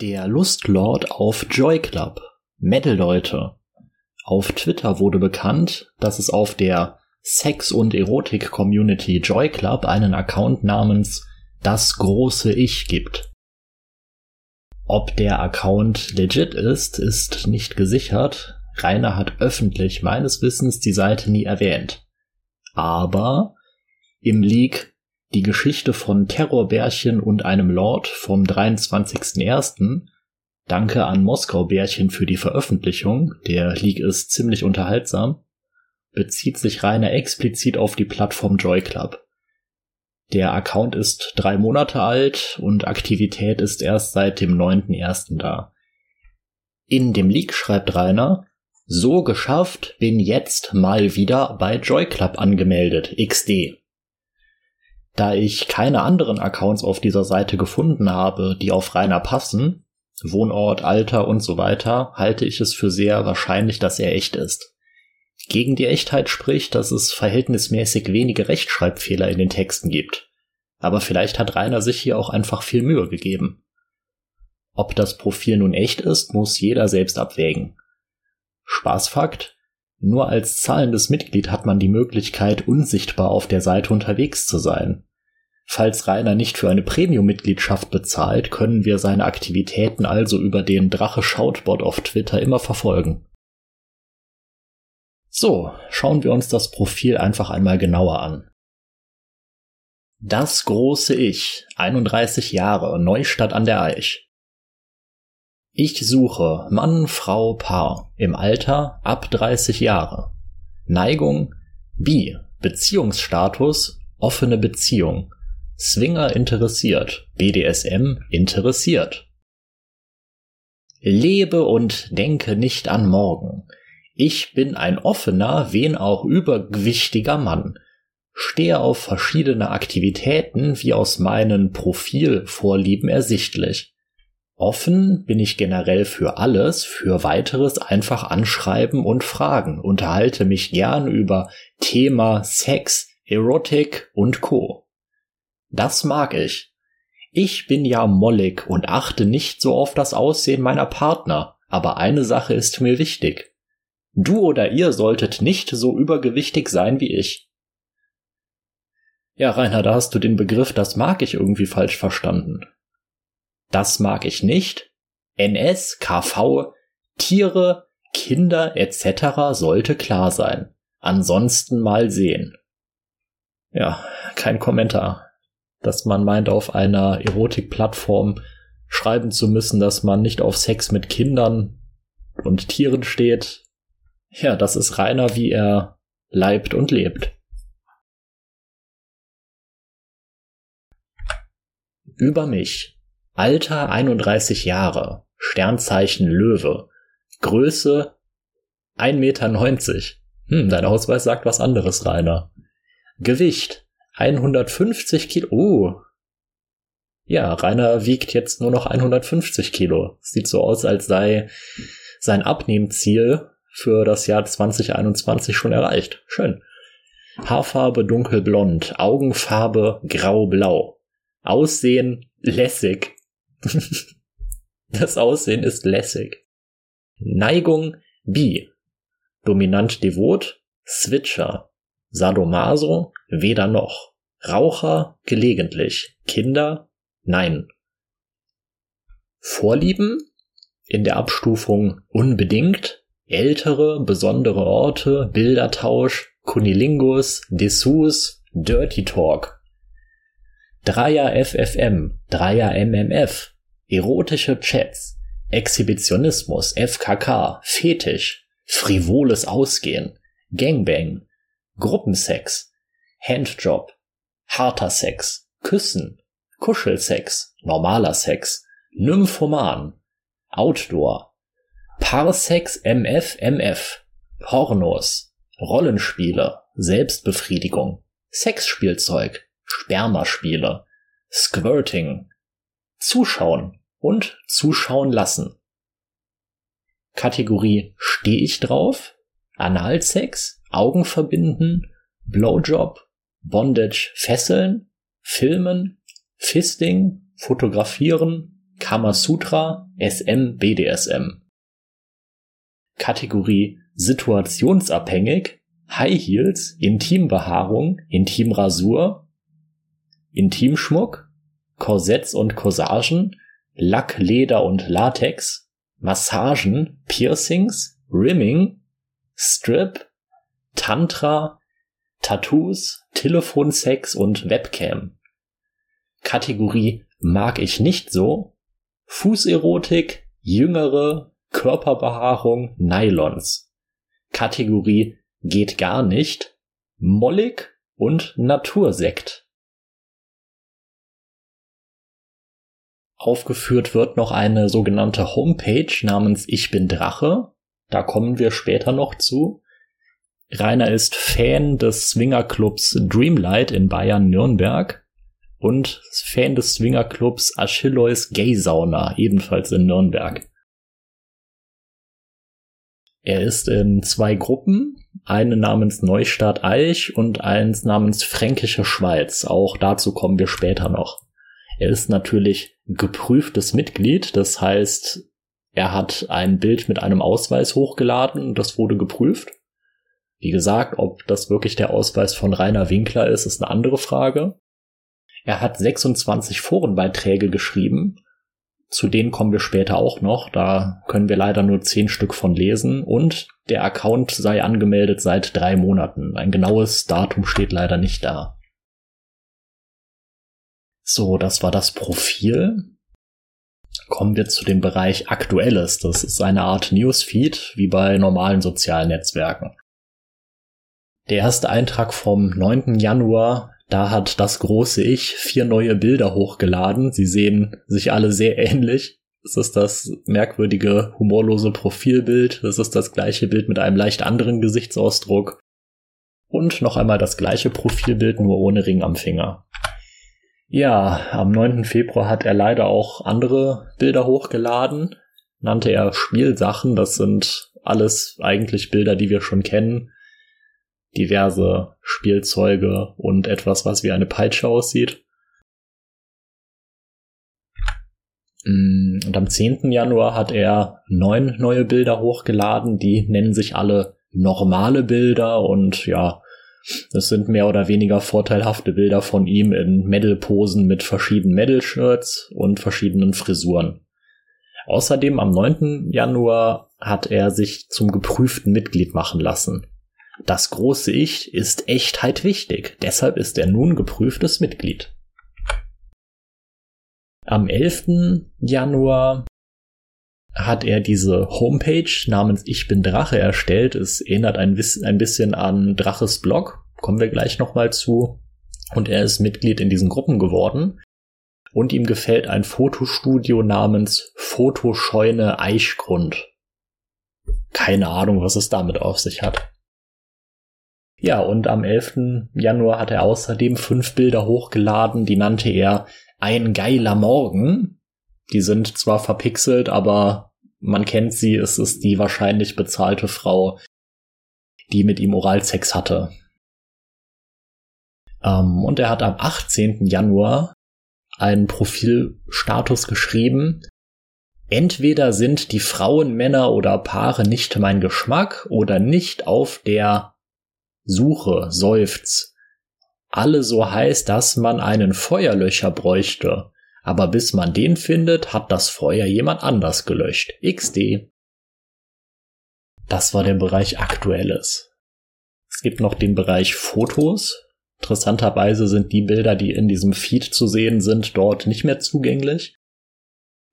Der Lustlord auf Joy Club. Metal-Leute. Auf Twitter wurde bekannt, dass es auf der Sex- und Erotik-Community Joy Club einen Account namens Das große Ich gibt. Ob der Account legit ist, ist nicht gesichert. Rainer hat öffentlich meines Wissens die Seite nie erwähnt. Aber im Leak die Geschichte von Terrorbärchen und einem Lord vom 23.01. Danke an Moskau-Bärchen für die Veröffentlichung. Der Leak ist ziemlich unterhaltsam. Bezieht sich reiner explizit auf die Plattform Joy Club. Der Account ist drei Monate alt und Aktivität ist erst seit dem 9.01. da. In dem Leak schreibt Rainer, so geschafft, bin jetzt mal wieder bei Joy Club angemeldet, XD. Da ich keine anderen Accounts auf dieser Seite gefunden habe, die auf Rainer passen, Wohnort, Alter und so weiter, halte ich es für sehr wahrscheinlich, dass er echt ist. Gegen die Echtheit spricht, dass es verhältnismäßig wenige Rechtschreibfehler in den Texten gibt. Aber vielleicht hat Rainer sich hier auch einfach viel Mühe gegeben. Ob das Profil nun echt ist, muss jeder selbst abwägen. Spaßfakt, nur als zahlendes Mitglied hat man die Möglichkeit, unsichtbar auf der Seite unterwegs zu sein. Falls Rainer nicht für eine Premium-Mitgliedschaft bezahlt, können wir seine Aktivitäten also über den Drache Shoutbot auf Twitter immer verfolgen. So, schauen wir uns das Profil einfach einmal genauer an. Das große Ich, 31 Jahre, Neustadt an der Eich. Ich suche Mann, Frau, Paar im Alter ab 30 Jahre. Neigung Bi. Beziehungsstatus offene Beziehung. Swinger interessiert. BDSM interessiert. Lebe und denke nicht an morgen. Ich bin ein offener, wen auch übergewichtiger Mann. Stehe auf verschiedene Aktivitäten wie aus meinen Profilvorlieben ersichtlich. Offen bin ich generell für alles, für weiteres einfach anschreiben und fragen, unterhalte mich gern über Thema Sex, Erotik und Co. Das mag ich. Ich bin ja mollig und achte nicht so auf das Aussehen meiner Partner, aber eine Sache ist mir wichtig. Du oder ihr solltet nicht so übergewichtig sein wie ich. Ja, Rainer, da hast du den Begriff das mag ich irgendwie falsch verstanden. Das mag ich nicht. NS, KV, Tiere, Kinder etc. sollte klar sein. Ansonsten mal sehen. Ja, kein Kommentar. Dass man meint, auf einer Erotikplattform schreiben zu müssen, dass man nicht auf Sex mit Kindern und Tieren steht. Ja, das ist reiner, wie er leibt und lebt. Über mich. Alter 31 Jahre, Sternzeichen Löwe, Größe 1,90 Meter. Hm, dein Ausweis sagt was anderes, Rainer. Gewicht 150 Kilo. Uh. Ja, Rainer wiegt jetzt nur noch 150 Kilo. Sieht so aus, als sei sein Abnehmziel für das Jahr 2021 schon erreicht. Schön. Haarfarbe dunkelblond, Augenfarbe graublau. Aussehen lässig. das Aussehen ist lässig. Neigung bi. Dominant devot, Switcher. Sadomaso, weder noch. Raucher, gelegentlich. Kinder, nein. Vorlieben? In der Abstufung unbedingt. Ältere, besondere Orte, Bildertausch, Kunilingus, Dessous, Dirty Talk. Dreier FFM, Dreier MMF, erotische Chats, Exhibitionismus, FKK, Fetisch, frivoles Ausgehen, Gangbang, Gruppensex, Handjob, harter Sex, Küssen, Kuschelsex, normaler Sex, Nymphoman, Outdoor, Parsex MF MF, Pornos, Rollenspiele, Selbstbefriedigung, Sexspielzeug, Spermaspiele, Squirting, Zuschauen und Zuschauen lassen. Kategorie Steh ich drauf? Analsex, Augen verbinden, Blowjob, Bondage? Fesseln, Filmen, Fisting, Fotografieren, Kamasutra, SM, BDSM. Kategorie situationsabhängig, High Heels, Intimbehaarung, Intimrasur, Intimschmuck, Korsetts und Corsagen, Lack, Leder und Latex, Massagen, Piercings, Rimming, Strip, Tantra, Tattoos, Telefonsex und Webcam. Kategorie mag ich nicht so, Fußerotik, jüngere, Körperbehaarung, Nylons. Kategorie geht gar nicht, mollig und Natursekt. Aufgeführt wird noch eine sogenannte Homepage namens Ich bin Drache. Da kommen wir später noch zu. Rainer ist Fan des Swingerclubs Dreamlight in Bayern Nürnberg und Fan des Swingerclubs Achilleus Gay Sauna, ebenfalls in Nürnberg. Er ist in zwei Gruppen, eine namens Neustadt Eich und eins namens Fränkische Schweiz. Auch dazu kommen wir später noch. Er ist natürlich geprüftes Mitglied, das heißt, er hat ein Bild mit einem Ausweis hochgeladen und das wurde geprüft. Wie gesagt, ob das wirklich der Ausweis von Rainer Winkler ist, ist eine andere Frage. Er hat 26 Forenbeiträge geschrieben. Zu denen kommen wir später auch noch. Da können wir leider nur 10 Stück von lesen. Und der Account sei angemeldet seit drei Monaten. Ein genaues Datum steht leider nicht da. So, das war das Profil. Kommen wir zu dem Bereich Aktuelles. Das ist eine Art Newsfeed, wie bei normalen sozialen Netzwerken. Der erste Eintrag vom 9. Januar, da hat das große Ich vier neue Bilder hochgeladen. Sie sehen sich alle sehr ähnlich. Es ist das merkwürdige, humorlose Profilbild. Es ist das gleiche Bild mit einem leicht anderen Gesichtsausdruck. Und noch einmal das gleiche Profilbild, nur ohne Ring am Finger. Ja, am 9. Februar hat er leider auch andere Bilder hochgeladen. Nannte er Spielsachen. Das sind alles eigentlich Bilder, die wir schon kennen diverse Spielzeuge und etwas, was wie eine Peitsche aussieht. Mm, und am 10. Januar hat er neun neue Bilder hochgeladen, die nennen sich alle normale Bilder und ja, das sind mehr oder weniger vorteilhafte Bilder von ihm in Medal-Posen mit verschiedenen Medal-Shirts und verschiedenen Frisuren. Außerdem am 9. Januar hat er sich zum geprüften Mitglied machen lassen. Das große Ich ist Echtheit wichtig, deshalb ist er nun geprüftes Mitglied. Am 11. Januar hat er diese Homepage namens Ich bin Drache erstellt. Es erinnert ein, ein bisschen an Draches Blog, kommen wir gleich nochmal zu. Und er ist Mitglied in diesen Gruppen geworden. Und ihm gefällt ein Fotostudio namens Fotoscheune Eichgrund. Keine Ahnung, was es damit auf sich hat. Ja, und am 11. Januar hat er außerdem fünf Bilder hochgeladen, die nannte er Ein geiler Morgen. Die sind zwar verpixelt, aber man kennt sie, es ist die wahrscheinlich bezahlte Frau, die mit ihm Oralsex hatte. Ähm, und er hat am 18. Januar einen Profilstatus geschrieben. Entweder sind die Frauen, Männer oder Paare nicht mein Geschmack oder nicht auf der Suche, seufz. Alle so heiß, dass man einen Feuerlöcher bräuchte. Aber bis man den findet, hat das Feuer jemand anders gelöscht. XD. Das war der Bereich Aktuelles. Es gibt noch den Bereich Fotos. Interessanterweise sind die Bilder, die in diesem Feed zu sehen sind, dort nicht mehr zugänglich.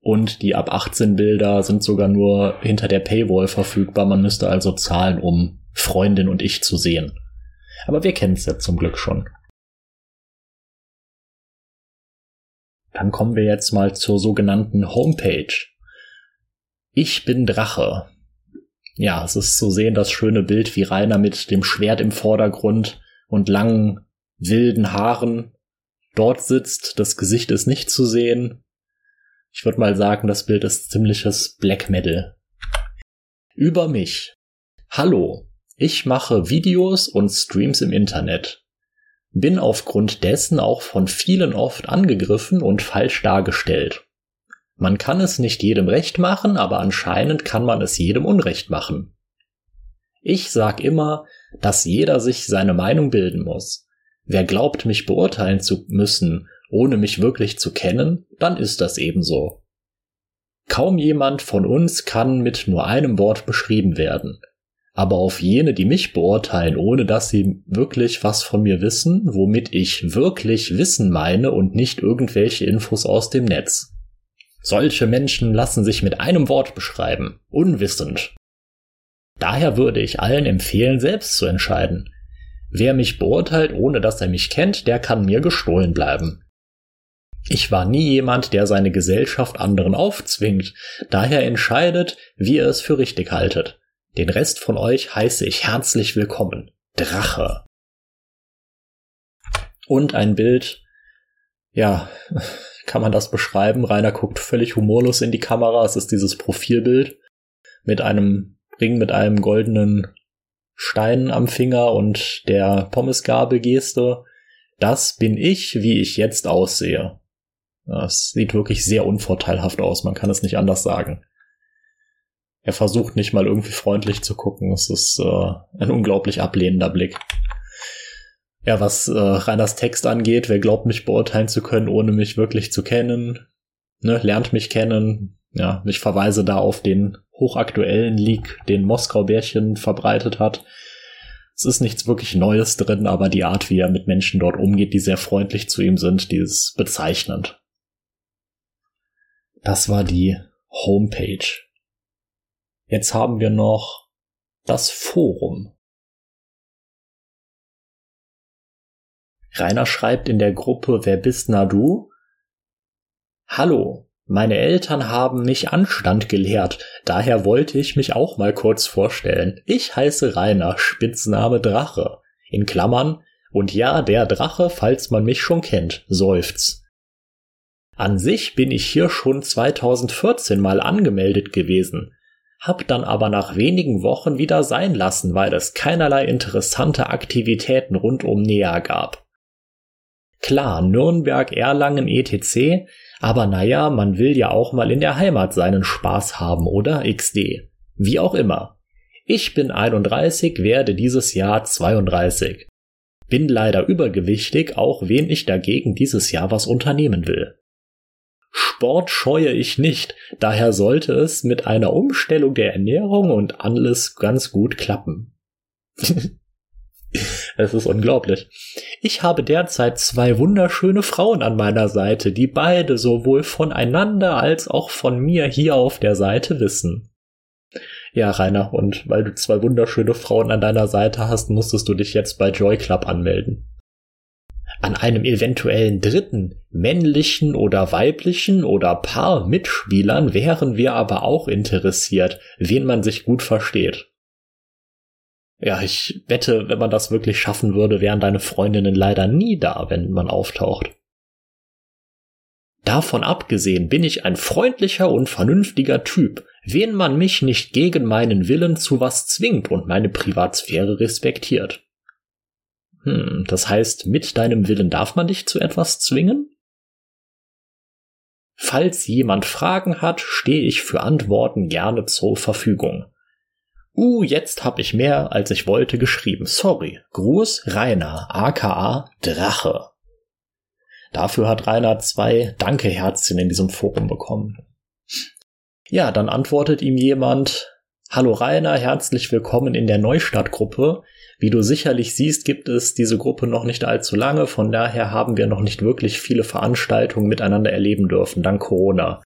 Und die ab 18 Bilder sind sogar nur hinter der Paywall verfügbar. Man müsste also zahlen, um Freundin und ich zu sehen. Aber wir kennen es ja zum Glück schon. Dann kommen wir jetzt mal zur sogenannten Homepage. Ich bin Drache. Ja, es ist zu sehen das schöne Bild, wie Rainer mit dem Schwert im Vordergrund und langen, wilden Haaren dort sitzt. Das Gesicht ist nicht zu sehen. Ich würde mal sagen, das Bild ist ziemliches Black Metal. Über mich. Hallo, ich mache Videos und Streams im Internet. Bin aufgrund dessen auch von vielen oft angegriffen und falsch dargestellt. Man kann es nicht jedem recht machen, aber anscheinend kann man es jedem unrecht machen. Ich sag immer, dass jeder sich seine Meinung bilden muss. Wer glaubt, mich beurteilen zu müssen, ohne mich wirklich zu kennen, dann ist das ebenso. Kaum jemand von uns kann mit nur einem Wort beschrieben werden. Aber auf jene, die mich beurteilen, ohne dass sie wirklich was von mir wissen, womit ich wirklich Wissen meine und nicht irgendwelche Infos aus dem Netz. Solche Menschen lassen sich mit einem Wort beschreiben, unwissend. Daher würde ich allen empfehlen, selbst zu entscheiden. Wer mich beurteilt, ohne dass er mich kennt, der kann mir gestohlen bleiben. Ich war nie jemand, der seine Gesellschaft anderen aufzwingt, daher entscheidet, wie ihr es für richtig haltet. Den Rest von euch heiße ich herzlich willkommen. Drache. Und ein Bild, ja, kann man das beschreiben? Rainer guckt völlig humorlos in die Kamera. Es ist dieses Profilbild mit einem Ring mit einem goldenen Stein am Finger und der Pommesgabelgeste. Das bin ich, wie ich jetzt aussehe. Das sieht wirklich sehr unvorteilhaft aus, man kann es nicht anders sagen. Er versucht nicht mal irgendwie freundlich zu gucken. Es ist äh, ein unglaublich ablehnender Blick. Ja, was äh, Reiners Text angeht, wer glaubt, mich beurteilen zu können, ohne mich wirklich zu kennen, ne, lernt mich kennen. Ja, ich verweise da auf den hochaktuellen Leak, den Moskau-Bärchen verbreitet hat. Es ist nichts wirklich Neues drin, aber die Art, wie er mit Menschen dort umgeht, die sehr freundlich zu ihm sind, die ist bezeichnend. Das war die Homepage. Jetzt haben wir noch das Forum. Rainer schreibt in der Gruppe Wer bist na du? Hallo, meine Eltern haben mich Anstand gelehrt, daher wollte ich mich auch mal kurz vorstellen. Ich heiße Rainer, Spitzname Drache. In Klammern, und ja, der Drache, falls man mich schon kennt, seufzt. An sich bin ich hier schon 2014 mal angemeldet gewesen, hab dann aber nach wenigen Wochen wieder sein lassen, weil es keinerlei interessante Aktivitäten rund um Nea gab. Klar, Nürnberg, Erlangen, etc., aber naja, man will ja auch mal in der Heimat seinen Spaß haben, oder? XD. Wie auch immer. Ich bin 31, werde dieses Jahr 32. Bin leider übergewichtig, auch wenn ich dagegen dieses Jahr was unternehmen will. Sport scheue ich nicht, daher sollte es mit einer Umstellung der Ernährung und alles ganz gut klappen. es ist unglaublich. Ich habe derzeit zwei wunderschöne Frauen an meiner Seite, die beide sowohl voneinander als auch von mir hier auf der Seite wissen. Ja, Rainer, und weil du zwei wunderschöne Frauen an deiner Seite hast, musstest du dich jetzt bei Joy Club anmelden. An einem eventuellen dritten, männlichen oder weiblichen oder Paar Mitspielern wären wir aber auch interessiert, wen man sich gut versteht. Ja, ich wette, wenn man das wirklich schaffen würde, wären deine Freundinnen leider nie da, wenn man auftaucht. Davon abgesehen bin ich ein freundlicher und vernünftiger Typ, wen man mich nicht gegen meinen Willen zu was zwingt und meine Privatsphäre respektiert. Hm, das heißt, mit deinem Willen darf man dich zu etwas zwingen? Falls jemand Fragen hat, stehe ich für Antworten gerne zur Verfügung. Uh, jetzt hab ich mehr, als ich wollte, geschrieben. Sorry. Gruß Rainer, aka Drache. Dafür hat Rainer zwei Danke-Herzchen in diesem Forum bekommen. Ja, dann antwortet ihm jemand, Hallo Rainer, herzlich willkommen in der Neustadt-Gruppe. Wie du sicherlich siehst, gibt es diese Gruppe noch nicht allzu lange, von daher haben wir noch nicht wirklich viele Veranstaltungen miteinander erleben dürfen, dank Corona.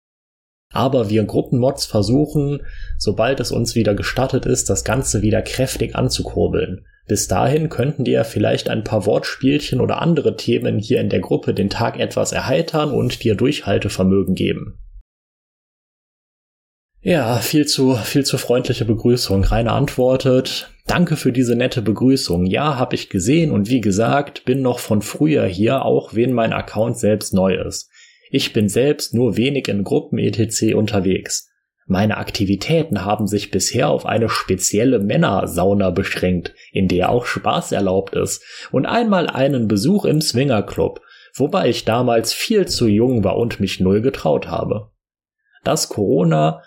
Aber wir Gruppenmods versuchen, sobald es uns wieder gestattet ist, das Ganze wieder kräftig anzukurbeln. Bis dahin könnten dir vielleicht ein paar Wortspielchen oder andere Themen hier in der Gruppe den Tag etwas erheitern und dir Durchhaltevermögen geben. Ja, viel zu, viel zu freundliche Begrüßung. Rainer antwortet, danke für diese nette Begrüßung. Ja, hab ich gesehen und wie gesagt, bin noch von früher hier, auch wenn mein Account selbst neu ist. Ich bin selbst nur wenig in Gruppen etc. unterwegs. Meine Aktivitäten haben sich bisher auf eine spezielle Männersauna beschränkt, in der auch Spaß erlaubt ist, und einmal einen Besuch im Swingerclub, wobei ich damals viel zu jung war und mich null getraut habe. Dass Corona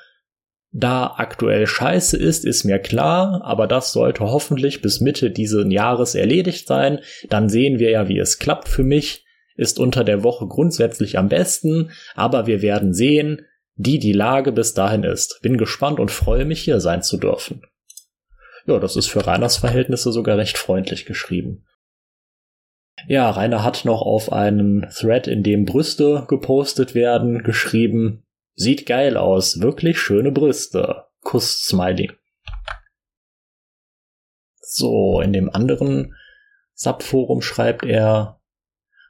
da aktuell scheiße ist, ist mir klar, aber das sollte hoffentlich bis Mitte dieses Jahres erledigt sein. Dann sehen wir ja, wie es klappt für mich. Ist unter der Woche grundsätzlich am besten, aber wir werden sehen, wie die Lage bis dahin ist. Bin gespannt und freue mich, hier sein zu dürfen. Ja, das ist für Reiners Verhältnisse sogar recht freundlich geschrieben. Ja, Rainer hat noch auf einen Thread, in dem Brüste gepostet werden, geschrieben, Sieht geil aus, wirklich schöne Brüste. Kuss Smiley. So, in dem anderen Subforum schreibt er,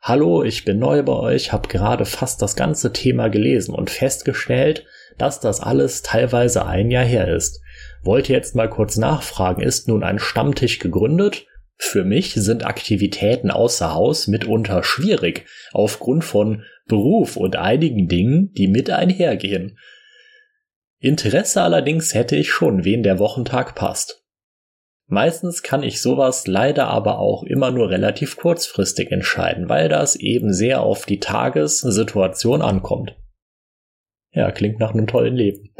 Hallo, ich bin neu bei euch, hab gerade fast das ganze Thema gelesen und festgestellt, dass das alles teilweise ein Jahr her ist. Wollte jetzt mal kurz nachfragen, ist nun ein Stammtisch gegründet? Für mich sind Aktivitäten außer Haus mitunter schwierig, aufgrund von Beruf und einigen Dingen, die mit einhergehen. Interesse allerdings hätte ich schon, wen der Wochentag passt. Meistens kann ich sowas leider aber auch immer nur relativ kurzfristig entscheiden, weil das eben sehr auf die Tagessituation ankommt. Ja, klingt nach einem tollen Leben.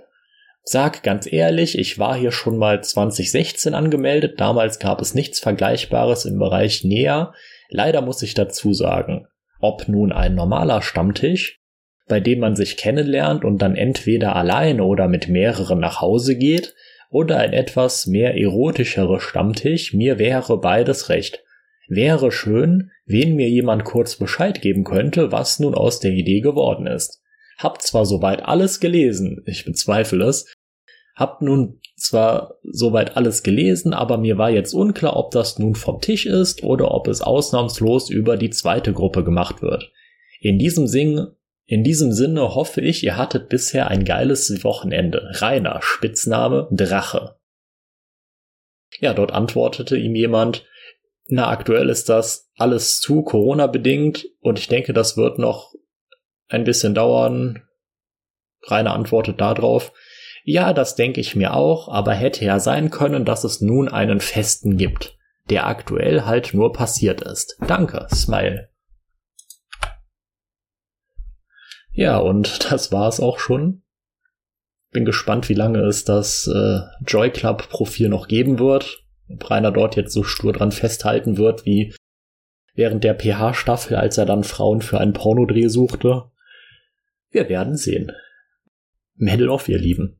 Sag ganz ehrlich, ich war hier schon mal 2016 angemeldet, damals gab es nichts Vergleichbares im Bereich Näher. Leider muss ich dazu sagen, ob nun ein normaler Stammtisch, bei dem man sich kennenlernt und dann entweder alleine oder mit mehreren nach Hause geht, oder ein etwas mehr erotischerer Stammtisch, mir wäre beides recht. Wäre schön, wen mir jemand kurz Bescheid geben könnte, was nun aus der Idee geworden ist. Hab zwar soweit alles gelesen, ich bezweifle es, hab nun zwar soweit alles gelesen, aber mir war jetzt unklar, ob das nun vom Tisch ist oder ob es ausnahmslos über die zweite Gruppe gemacht wird. In diesem Sing in diesem Sinne hoffe ich, ihr hattet bisher ein geiles Wochenende. Rainer, Spitzname Drache. Ja, dort antwortete ihm jemand, na, aktuell ist das alles zu Corona bedingt und ich denke, das wird noch ein bisschen dauern. Rainer antwortet darauf, ja, das denke ich mir auch, aber hätte ja sein können, dass es nun einen festen gibt, der aktuell halt nur passiert ist. Danke, Smile. Ja, und das war's auch schon. Bin gespannt, wie lange es das äh, Joy Club Profil noch geben wird. Ob Rainer dort jetzt so stur dran festhalten wird, wie während der PH-Staffel, als er dann Frauen für einen Pornodreh suchte. Wir werden sehen. Medal auf, ihr Lieben.